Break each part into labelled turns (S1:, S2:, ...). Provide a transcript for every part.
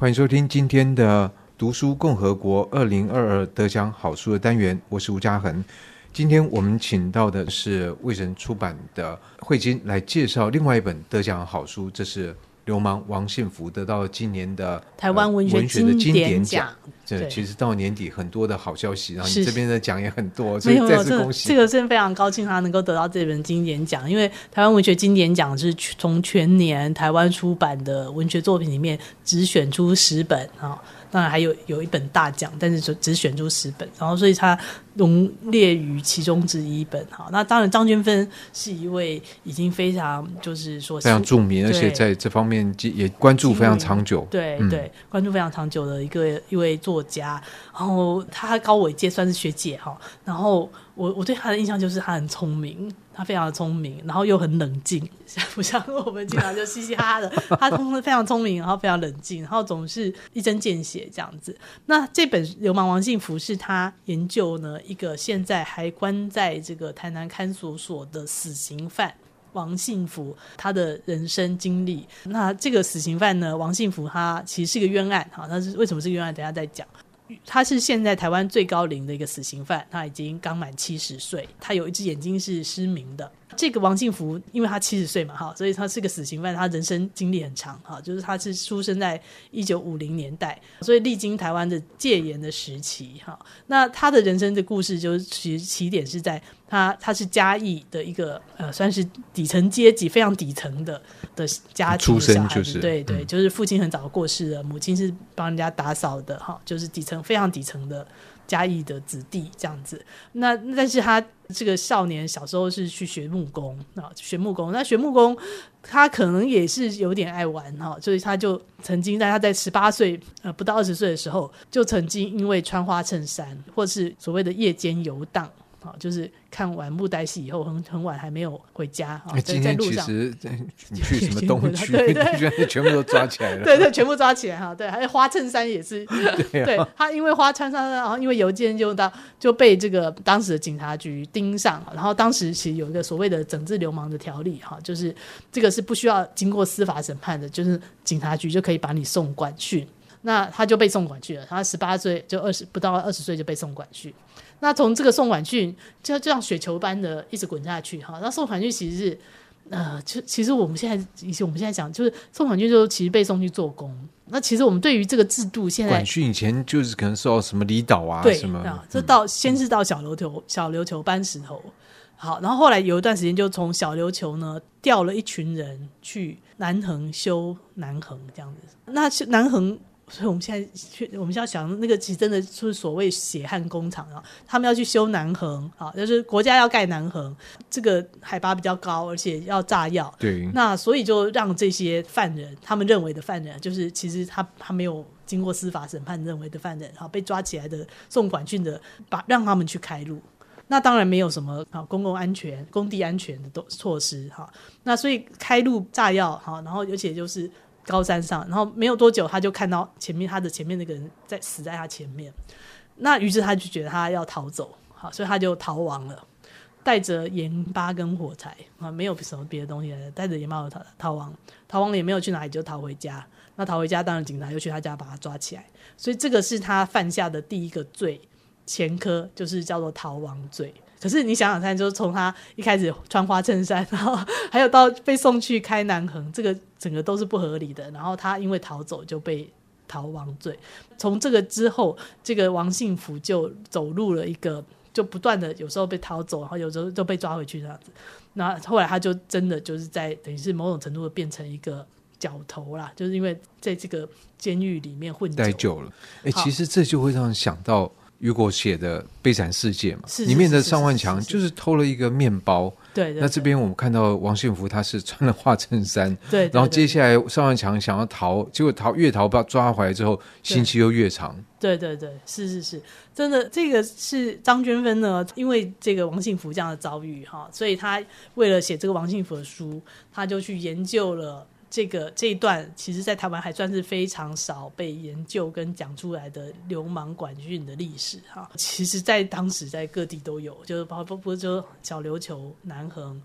S1: 欢迎收听今天的读书共和国二零二二得奖好书的单元，我是吴嘉恒。今天我们请到的是卫神出版的慧金来介绍另外一本得奖好书，这是。流氓王信福得到今年的
S2: 台湾文学的经典奖。
S1: 这其实到年底很多的好消息，然后你这边的奖也很多，
S2: 所以
S1: 再次恭喜。
S2: 这个真的非常高兴，他能够得到这本经典奖，因为台湾文学经典奖是从全年台湾出版的文学作品里面只选出十本啊。当然还有有一本大奖，但是就只选出十本，然后所以他荣列于其中之一本。哈，那当然张娟芬是一位已经非常就是说
S1: 非常著名，而且在这方面也关注非常长久。
S2: 对对，关注非常长久的一个一位作家。然后他高我一届，算是学姐哈。然后我我对他的印象就是他很聪明。他非常的聪明，然后又很冷静，不像我们经常就嘻嘻哈哈的。他通常非常聪明，然后非常冷静，然后总是一针见血这样子。那这本《流氓王信福》是他研究呢一个现在还关在这个台南看守所的死刑犯王信福他的人生经历。那这个死刑犯呢，王信福他其实是个冤案，哈，他是为什么是冤案？等下再讲。他是现在台湾最高龄的一个死刑犯，他已经刚满七十岁，他有一只眼睛是失明的。这个王信福，因为他七十岁嘛，哈，所以他是个死刑犯，他人生经历很长，哈，就是他是出生在一九五零年代，所以历经台湾的戒严的时期，哈。那他的人生的故事，就是其实起点是在他，他是嘉义的一个呃，算是底层阶级，非常底层的的家庭出生就是对对，就是父亲很早过世了，母亲是帮人家打扫的，哈，就是底层非常底层的。嘉义的子弟这样子，那但是他这个少年小时候是去学木工啊，学木工。那学木工，他可能也是有点爱玩哈，所以他就曾经在他在十八岁呃不到二十岁的时候，就曾经因为穿花衬衫或是所谓的夜间游荡。好，就是看完木袋戏以后很很晚还没有回家。
S1: 欸、今天其实 你去什么东区？对对，全部都抓起来了。
S2: 对对，全部抓起来哈。对，还有花衬衫也是。对，他因为花衬衫，然后因为邮件就到就被这个当时的警察局盯上。然后当时其实有一个所谓的整治流氓的条例哈，就是这个是不需要经过司法审判的，就是警察局就可以把你送管去。那他就被送管去了。他十八岁就二十不到二十岁就被送管去。那从这个送管训，就就像雪球般的一直滚下去哈。那送管训其实是，呃，就其实我们现在以前我们现在讲，就是送管训就其实被送去做工。那其实我们对于这个制度，现在
S1: 管训以前就是可能受到什么离岛啊，
S2: 对
S1: 什么，
S2: 啊，就到先是到小琉球，小琉球搬石头，好，然后后来有一段时间就从小琉球呢调了一群人去南横修南横这样子。那南横。所以我们现在去，我们现在想，那个其实真的是所谓血汗工厂啊，他们要去修南横啊，就是国家要盖南横，这个海拔比较高，而且要炸药。
S1: 对。
S2: 那所以就让这些犯人，他们认为的犯人，就是其实他他没有经过司法审判认为的犯人，好被抓起来的送管训的，把让他们去开路。那当然没有什么啊公共安全、工地安全的措施哈。那所以开路炸药哈，然后而且就是。高山上，然后没有多久，他就看到前面他的前面那个人在死在他前面，那于是他就觉得他要逃走，好，所以他就逃亡了，带着盐巴跟火柴啊，没有什么别的东西，带着盐巴逃逃亡，逃亡了也没有去哪里，就逃回家。那逃回家，当然警察又去他家把他抓起来，所以这个是他犯下的第一个罪前科，就是叫做逃亡罪。可是你想想看，就是从他一开始穿花衬衫，然后还有到被送去开南横，这个整个都是不合理的。然后他因为逃走就被逃亡罪。从这个之后，这个王信福就走入了一个，就不断的有时候被逃走，然后有时候就被抓回去这样子。那后来他就真的就是在等于是某种程度的变成一个角头啦，就是因为在这个监狱里面混待久了。
S1: 哎、欸，其实这就会让人想到。雨果写的《悲惨世界》嘛，里面的尚万强就是偷了一个面包。
S2: 对，
S1: 那这边我们看到王信福他是穿了花衬衫。
S2: 对，
S1: 然后接下来邵万强想要逃，结果逃越逃把抓回来之后，刑期又越长。
S2: 对对对，是是是，真的，这个是张娟芬呢，因为这个王信福这样的遭遇哈，所以他为了写这个王信福的书，他就去研究了。这个这一段，其实，在台湾还算是非常少被研究跟讲出来的流氓管训的历史哈。其实，在当时，在各地都有，就是包括不就小琉球、南横、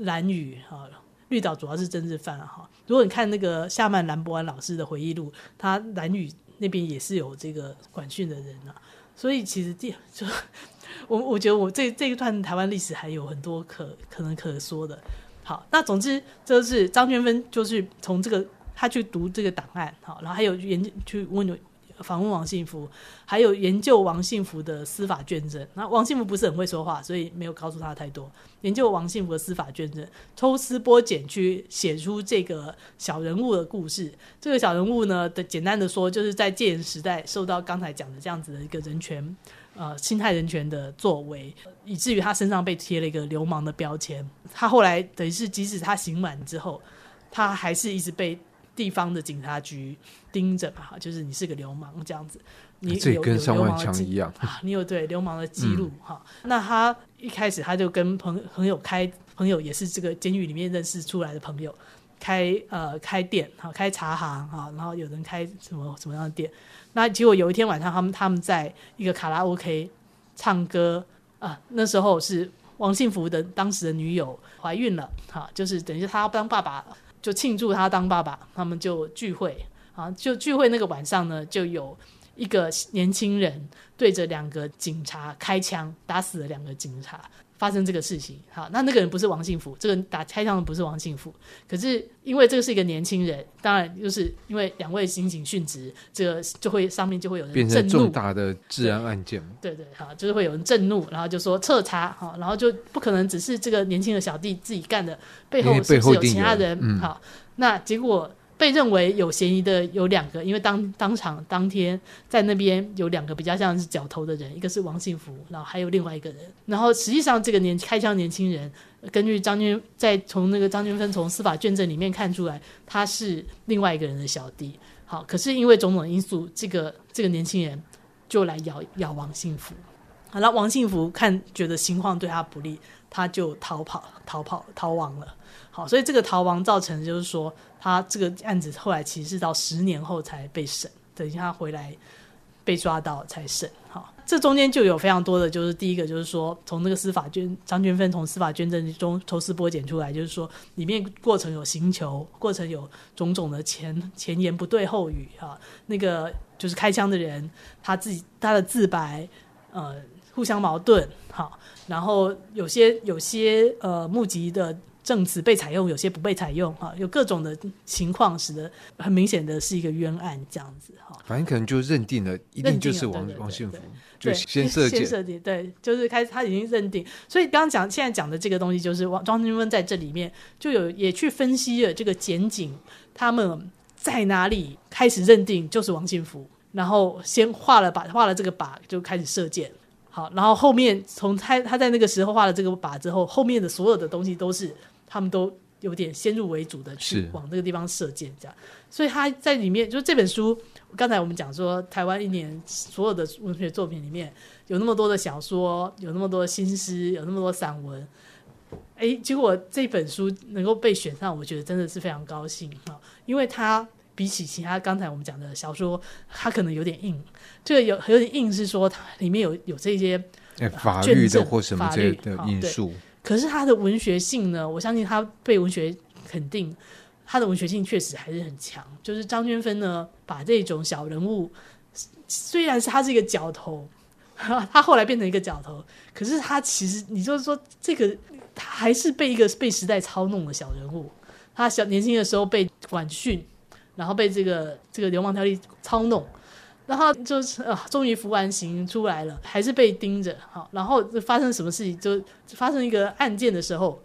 S2: 兰屿哈、绿岛主要是政治犯哈。如果你看那个夏曼兰博安老师的回忆录，他兰屿那边也是有这个管训的人啊，所以其实第就 我我觉得我这这一段台湾历史还有很多可可能可说的。好，那总之就是张娟芬就是从这个他去读这个档案，好，然后还有研究去问。访问王信福，还有研究王信福的司法卷证。那王信福不是很会说话，所以没有告诉他太多。研究王信福的司法卷证，抽丝剥茧去写出这个小人物的故事。这个小人物呢，的简单的说，就是在戒严时代受到刚才讲的这样子的一个人权，呃，侵害人权的作为，以至于他身上被贴了一个流氓的标签。他后来等于是，即使他刑满之后，他还是一直被。地方的警察局盯着嘛，就是你是个流氓这样子，你有跟上万强一样啊，你有对流氓的记录哈。那他一开始他就跟朋朋友开朋友也是这个监狱里面认识出来的朋友开呃开店哈，开茶行哈，然后有人开什么什么样的店。那结果有一天晚上，他们他们在一个卡拉 OK 唱歌啊，那时候是王信福的当时的女友怀孕了哈，就是等于他要当爸爸。就庆祝他当爸爸，他们就聚会啊，就聚会那个晚上呢，就有一个年轻人对着两个警察开枪，打死了两个警察，发生这个事情。好，那那个人不是王幸福，这个打开枪的不是王幸福，可是因为这个是一个年轻人，当然就是因为两位刑警殉职，这个就会上面就会有人震怒，变成
S1: 重大的治安案件。
S2: 对对，好，就是会有人震怒，然后就说彻查，好，然后就不可能只是这个年轻的小弟自己干的，背后是不是有其他人？嗯、好，那结果。被认为有嫌疑的有两个，因为当当场当天在那边有两个比较像是角头的人，一个是王幸福，然后还有另外一个人。然后实际上这个年开枪年轻人，根据张军在从那个张军芬从司法卷证里面看出来，他是另外一个人的小弟。好，可是因为种种因素，这个这个年轻人就来咬咬王幸福。好了，王信福看觉得情况对他不利，他就逃跑逃跑逃亡了。好，所以这个逃亡造成就是说。他这个案子后来其实是到十年后才被审，等一下回来被抓到才审。好，这中间就有非常多的，就是第一个就是说，从那个司法卷张俊芬从司法卷证中抽丝剥茧出来，就是说里面过程有刑求，过程有种种的前前言不对后语哈，那个就是开枪的人他自己他的自白呃互相矛盾好，然后有些有些呃目击的。证词被采用，有些不被采用，哈，有各种的情况，使得很明显的是一个冤案，这样子，哈。反正
S1: 可能就认定了，一定就是王王信福，就先设计，
S2: 先设计，对，就是开始他已经认定。所以刚刚讲，现在讲的这个东西，就是王张娟芬在这里面就有也去分析了这个检警他们在哪里开始认定就是王信福，然后先画了把，画了这个靶就开始射箭。好，然后后面从他他在那个时候画了这个靶之后，后面的所有的东西都是他们都有点先入为主的去往这个地方射箭，这样。所以他在里面，就这本书，刚才我们讲说，台湾一年所有的文学作品里面有那么多的小说，有那么多的新诗，有那么多散文，哎，结果这本书能够被选上，我觉得真的是非常高兴哈，因为他。比起其他刚才我们讲的小说，它可能有点硬。这个有有点硬是说它里面有有这些
S1: 法律的或什么这些的因素。
S2: 可是它的文学性呢？我相信它被文学肯定，它的文学性确实还是很强。就是张娟芬呢，把这种小人物，虽然是他是一个角头，他后来变成一个角头，可是他其实你就是说这个他还是被一个被时代操弄的小人物。他小年轻的时候被管训。然后被这个这个流氓条例操弄，然后就是啊，终于服完刑出来了，还是被盯着。好，然后发生什么事情，就发生一个案件的时候，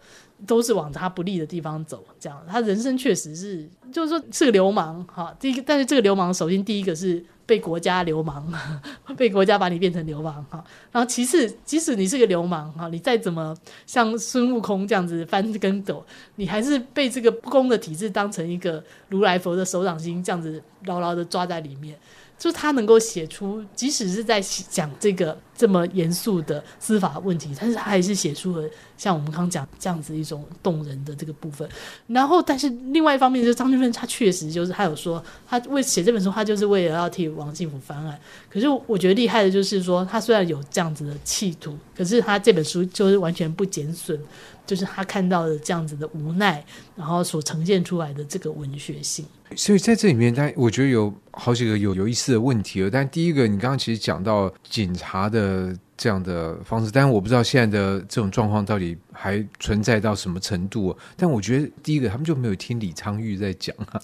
S2: 都是往他不利的地方走。这样，他人生确实是，就是说是个流氓。哈，第一个，但是这个流氓，首先第一个是。被国家流氓，被国家把你变成流氓哈。然后其次，即使你是个流氓哈，你再怎么像孙悟空这样子翻跟斗，你还是被这个不公的体制当成一个如来佛的手掌心这样子牢牢的抓在里面。就是他能够写出，即使是在讲这个这么严肃的司法问题，但是他还是写出了像我们刚刚讲这样子一种动人的这个部分。然后，但是另外一方面，就是张俊芬他确实就是他有说，他为写这本书，他就是为了要替王信福翻案。可是我觉得厉害的就是说，他虽然有这样子的企图，可是他这本书就是完全不减损就是他看到的这样子的无奈，然后所呈现出来的这个文学性。
S1: 所以在这里面，但我觉得有好几个有有意思的问题。但第一个，你刚刚其实讲到警察的。这样的方式，但是我不知道现在的这种状况到底还存在到什么程度。但我觉得第一个，他们就没有听李昌钰在讲啊。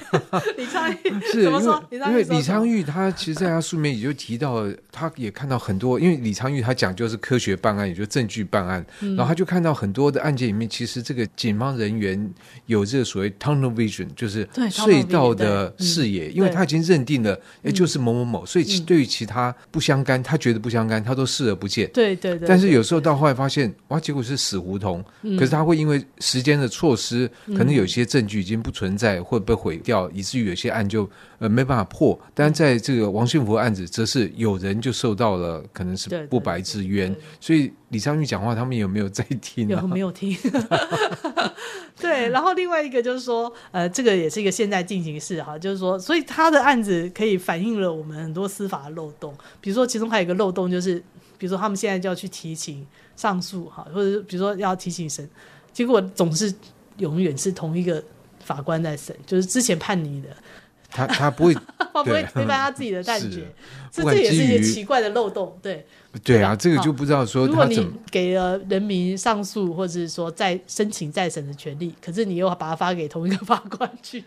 S2: 李昌钰
S1: 是？因为李昌钰他其实在他书里面也就提到，他也看到很多。因为李昌钰他讲就是科学办案，也就是证据办案，嗯、然后他就看到很多的案件里面，其实这个警方人员有这个所谓 tunnel vision，就是隧道的视野，因为他已经认定了，哎，就是某某某，所以对于其他不相干，他觉得不相干，他都。视而不见，
S2: 对对对。
S1: 但是有时候到后来发现，哇，结果是死胡同。可是他会因为时间的错失，可能有些证据已经不存在，会被毁掉，以至于有些案就呃没办法破。但在这个王信福案子，则是有人就受到了可能是不白之冤。所以李昌钰讲话，他们有没有在听？
S2: 有没有听？对。然后另外一个就是说，呃，这个也是一个现在进行式哈，就是说，所以他的案子可以反映了我们很多司法的漏洞。比如说，其中还有一个漏洞就是。比如说，他们现在就要去提请上诉，哈，或者比如说要提请审，结果总是永远是同一个法官在审，就是之前判你的，
S1: 他他不会，
S2: 他不会 推翻他自己的 判决，这这也是一些奇怪的漏洞，对。
S1: 对啊，这个就不知道说，
S2: 如果你给了人民上诉或者是说再申请再审的权利，可是你又把它发给同一个 法官去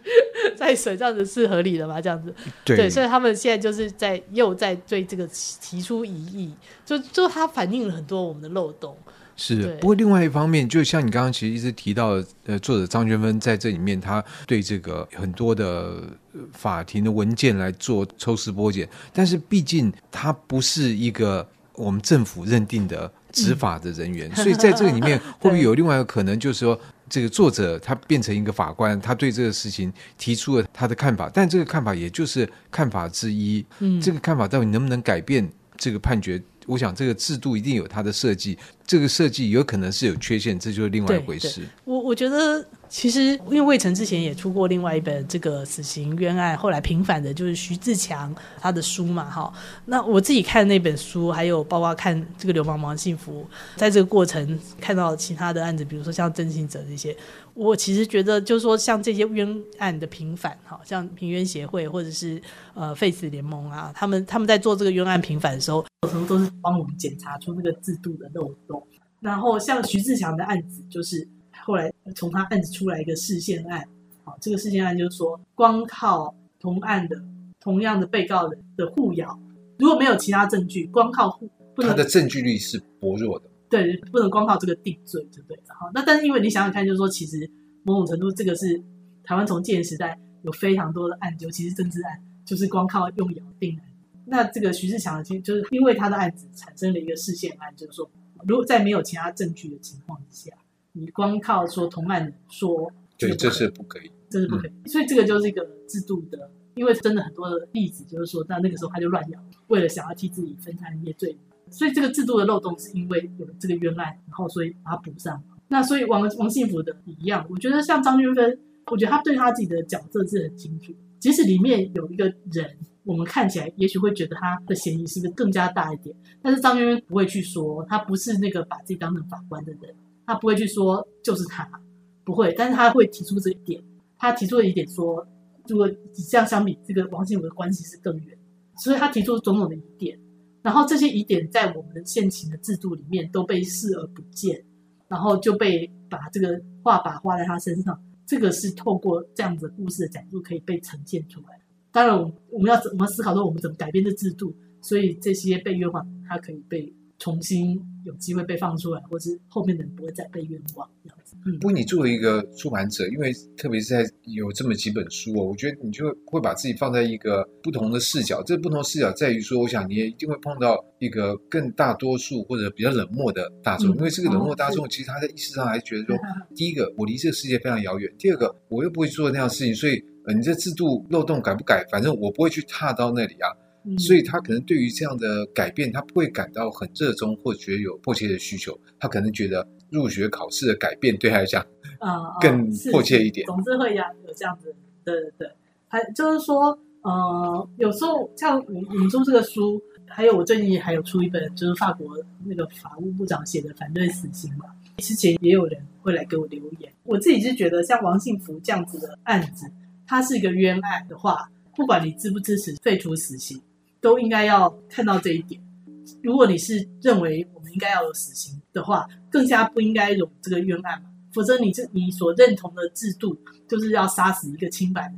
S2: 再审，这样子是合理的吗？这样子，对，对，所以他们现在就是在又在对这个提出疑议，就就他反映了很多我们的漏洞。
S1: 是，不过另外一方面，就像你刚刚其实一直提到，呃，作者张娟芬在这里面，他对这个很多的法庭的文件来做抽丝剥茧，但是毕竟他不是一个。我们政府认定的执法的人员，嗯、所以在这个里面会不会有另外一个可能，就是说，这个作者他变成一个法官，他对这个事情提出了他的看法，但这个看法也就是看法之一。嗯，这个看法到底能不能改变这个判决？我想这个制度一定有它的设计，这个设计有可能是有缺陷，这就是另外一回事。
S2: 我我觉得其实因为魏晨之前也出过另外一本这个死刑冤案，后来平反的就是徐自强他的书嘛，哈。那我自己看那本书，还有包括看这个流氓王幸福，在这个过程看到其他的案子，比如说像郑性泽这些。我其实觉得，就是说，像这些冤案的平反，哈，像平冤协会或者是呃废死联盟啊，他们他们在做这个冤案平反的时候，有时候都是帮我们检查出那个制度的漏洞。然后像徐自强的案子，就是后来从他案子出来一个释宪案，好，这个释宪案就是说，光靠同案的同样的被告人的互咬，如果没有其他证据，光靠互，
S1: 他的证据力是薄弱的。
S2: 对，不能光靠这个定罪，对不对？好，那但是因为你想想看，就是说，其实某种程度，这个是台湾从戒严时代有非常多的案，尤其是政治案，就是光靠用咬定案。那这个徐志强其实就是因为他的案子产生了一个视线案，就是说，如果在没有其他证据的情况之下，你光靠说同案说，
S1: 对，这是不可以，
S2: 这是不可以。嗯、所以这个就是一个制度的，因为真的很多的例子，就是说，在那个时候他就乱咬，为了想要替自己分摊一些罪。所以这个制度的漏洞是因为有这个冤案，然后所以把它补上。那所以王王信福的一样，我觉得像张君芬，我觉得他对他自己的角色是很清楚。即使里面有一个人，我们看起来也许会觉得他的嫌疑是不是更加大一点，但是张娟芬不会去说他不是那个把自己当成法官的人，他不会去说就是他，不会。但是他会提出这一点，他提出了一点说，如果这样相比，这个王信福的关系是更远，所以他提出种种的疑点。然后这些疑点在我们现行的制度里面都被视而不见，然后就被把这个画把画在他身上。这个是透过这样子故事的角度可以被呈现出来。当然，我我们要怎么思考说我们怎么改变这制度，所以这些被冤枉，他可以被重新有机会被放出来，或是后面的人不会再被冤枉。
S1: 这样子不过，你作为一个出版者，因为特别是在有这么几本书哦，我觉得你就会把自己放在一个不同的视角。这个不同视角在于说，我想你也一定会碰到一个更大多数或者比较冷漠的大众，因为这个冷漠大众其实他在意识上还觉得说，第一个我离这个世界非常遥远，第二个我又不会做那样的事情，所以呃，你这制度漏洞改不改，反正我不会去踏到那里啊。所以他可能对于这样的改变，他不会感到很热衷，或者觉得有迫切的需求。他可能觉得入学考试的改变对他来讲，啊，更迫切一点。
S2: 总之会有有这样子，对对对。还就是说，呃，有时候像我我们出这个书，还有我最近还有出一本，就是法国那个法务部长写的反对死刑嘛。之前也有人会来给我留言。我自己是觉得，像王幸福这样子的案子，它是一个冤案的话，不管你支不支持废除死刑，都应该要看到这一点。如果你是认为我们应该要有死刑的话，更加不应该有这个冤案嘛。否则你这你所认同的制度就是要杀死一个清白，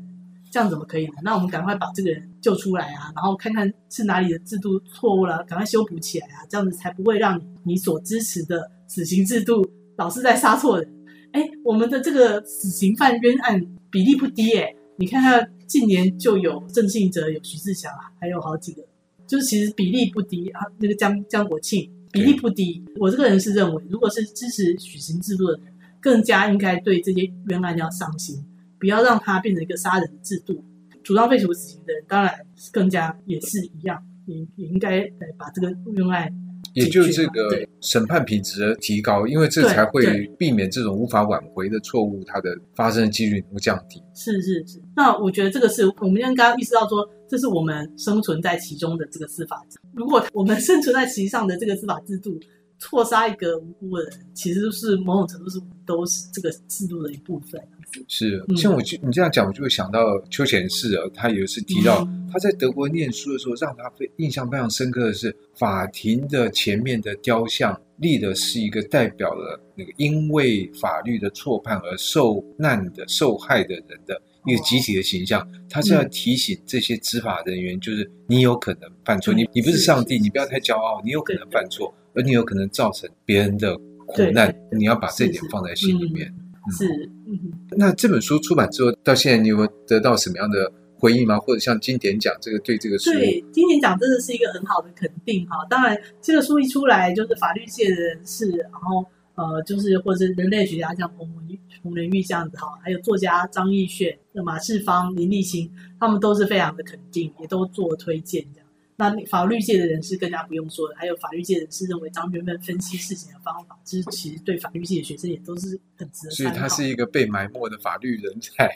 S2: 这样怎么可以呢？那我们赶快把这个人救出来啊，然后看看是哪里的制度错误了，赶快修补起来啊，这样子才不会让你所支持的死刑制度老是在杀错人。哎，我们的这个死刑犯冤案比例不低哎，你看看近年就有郑信哲、有徐志强，还有好几个，就是其实比例不低啊。那个江江国庆比例不低，我这个人是认为，如果是支持死刑制度的人。更加应该对这些冤案要上心，不要让它变成一个杀人的制度。主张废除死刑的人，当然更加也是一样，也也应该来把这个冤案，
S1: 也就这个审判品质的提高，因为这才会避免这种无法挽回的错误，它的发生的几率能够降低。
S2: 是是是，那我觉得这个是我们刚刚意识到说，这是我们生存在其中的这个司法制。如果我们生存在其上的这个司法制度。错杀一个无辜的人，其实是某种程度是都是这个制度的一部分。
S1: 是，像我就你这样讲，我就会想到邱显士啊，他有一次提到他在德国念书的时候，让他非印象非常深刻的是，法庭的前面的雕像立的是一个代表了那个因为法律的错判而受难的受害的人的一个集体的形象。他是要提醒这些执法人员，就是你有可能犯错，你你不是上帝，你不要太骄傲，你有可能犯错。而你有可能造成别人的苦难，你要把这一点放在心里面。
S2: 是，是嗯，嗯，
S1: 那这本书出版之后，到现在你有没有得到什么样的回应吗？或者像金典奖这个对这个书，
S2: 对金典奖真的是一个很好的肯定哈。当然，这个书一出来，就是法律界的人士，然后呃，就是或者是人类学家像彭文彭仁玉这样子哈，还有作家张亦绚、马世芳、林立新，他们都是非常的肯定，也都做推荐这样。那法律界的人士更加不用说了，还有法律界人士认为张娟芬分析事情的方法，其实其实对法律系的学生也都是很值得。
S1: 所以他是一个被埋没的法律人才。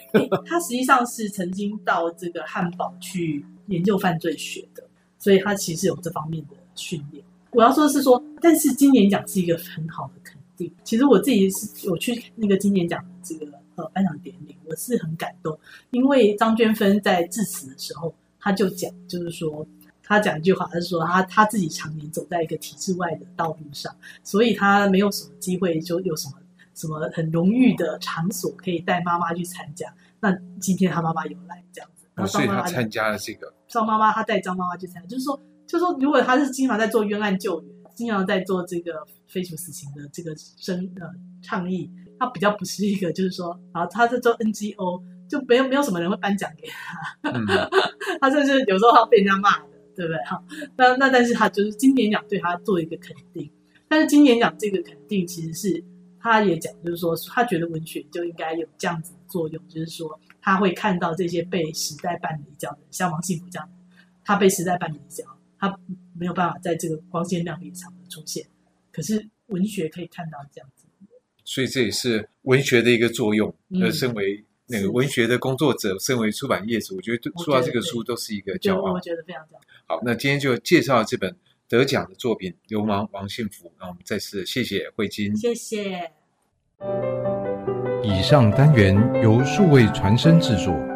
S2: 他实际上是曾经到这个汉堡去研究犯罪学的，所以他其实有这方面的训练。我要说的是说，但是金年奖是一个很好的肯定。其实我自己是有去那个金年奖的这个呃颁奖典礼，我是很感动，因为张娟芬在致辞的时候，他就讲，就是说。他讲一句话，他是说他他自己常年走在一个体制外的道路上，所以他没有什么机会，就有什么什么很荣誉的场所可以带妈妈去参加。那今天他妈妈有来这样子，然后
S1: 所以他参加了这个。
S2: 张妈妈他带张妈妈去参加，就是说，就是说，如果他是经常在做冤案救援，经常在做这个废除死刑的这个声呃倡议，他比较不是一个，就是说，啊，他是做 NGO，就没有没有什么人会颁奖给他，嗯、他甚至有时候他被人家骂。对不对？好，那那但是他就是金典奖对他做一个肯定，但是金典奖这个肯定其实是他也讲，就是说他觉得文学就应该有这样子的作用，就是说他会看到这些被时代绊了一跤的，像王信福这样，他被时代绊了一跤，他没有办法在这个光鲜亮丽的场合出现，可是文学可以看到这样子，
S1: 所以这也是文学的一个作用。而身为那个文学的工作者，身为出版业主，我觉得出到这个书都是一个骄傲，
S2: 我觉得非常骄傲。
S1: 好，那今天就介绍这本得奖的作品《流氓王幸福》。那我们再次谢谢慧金，
S2: 谢谢。
S3: 以上单元由数位传声制作。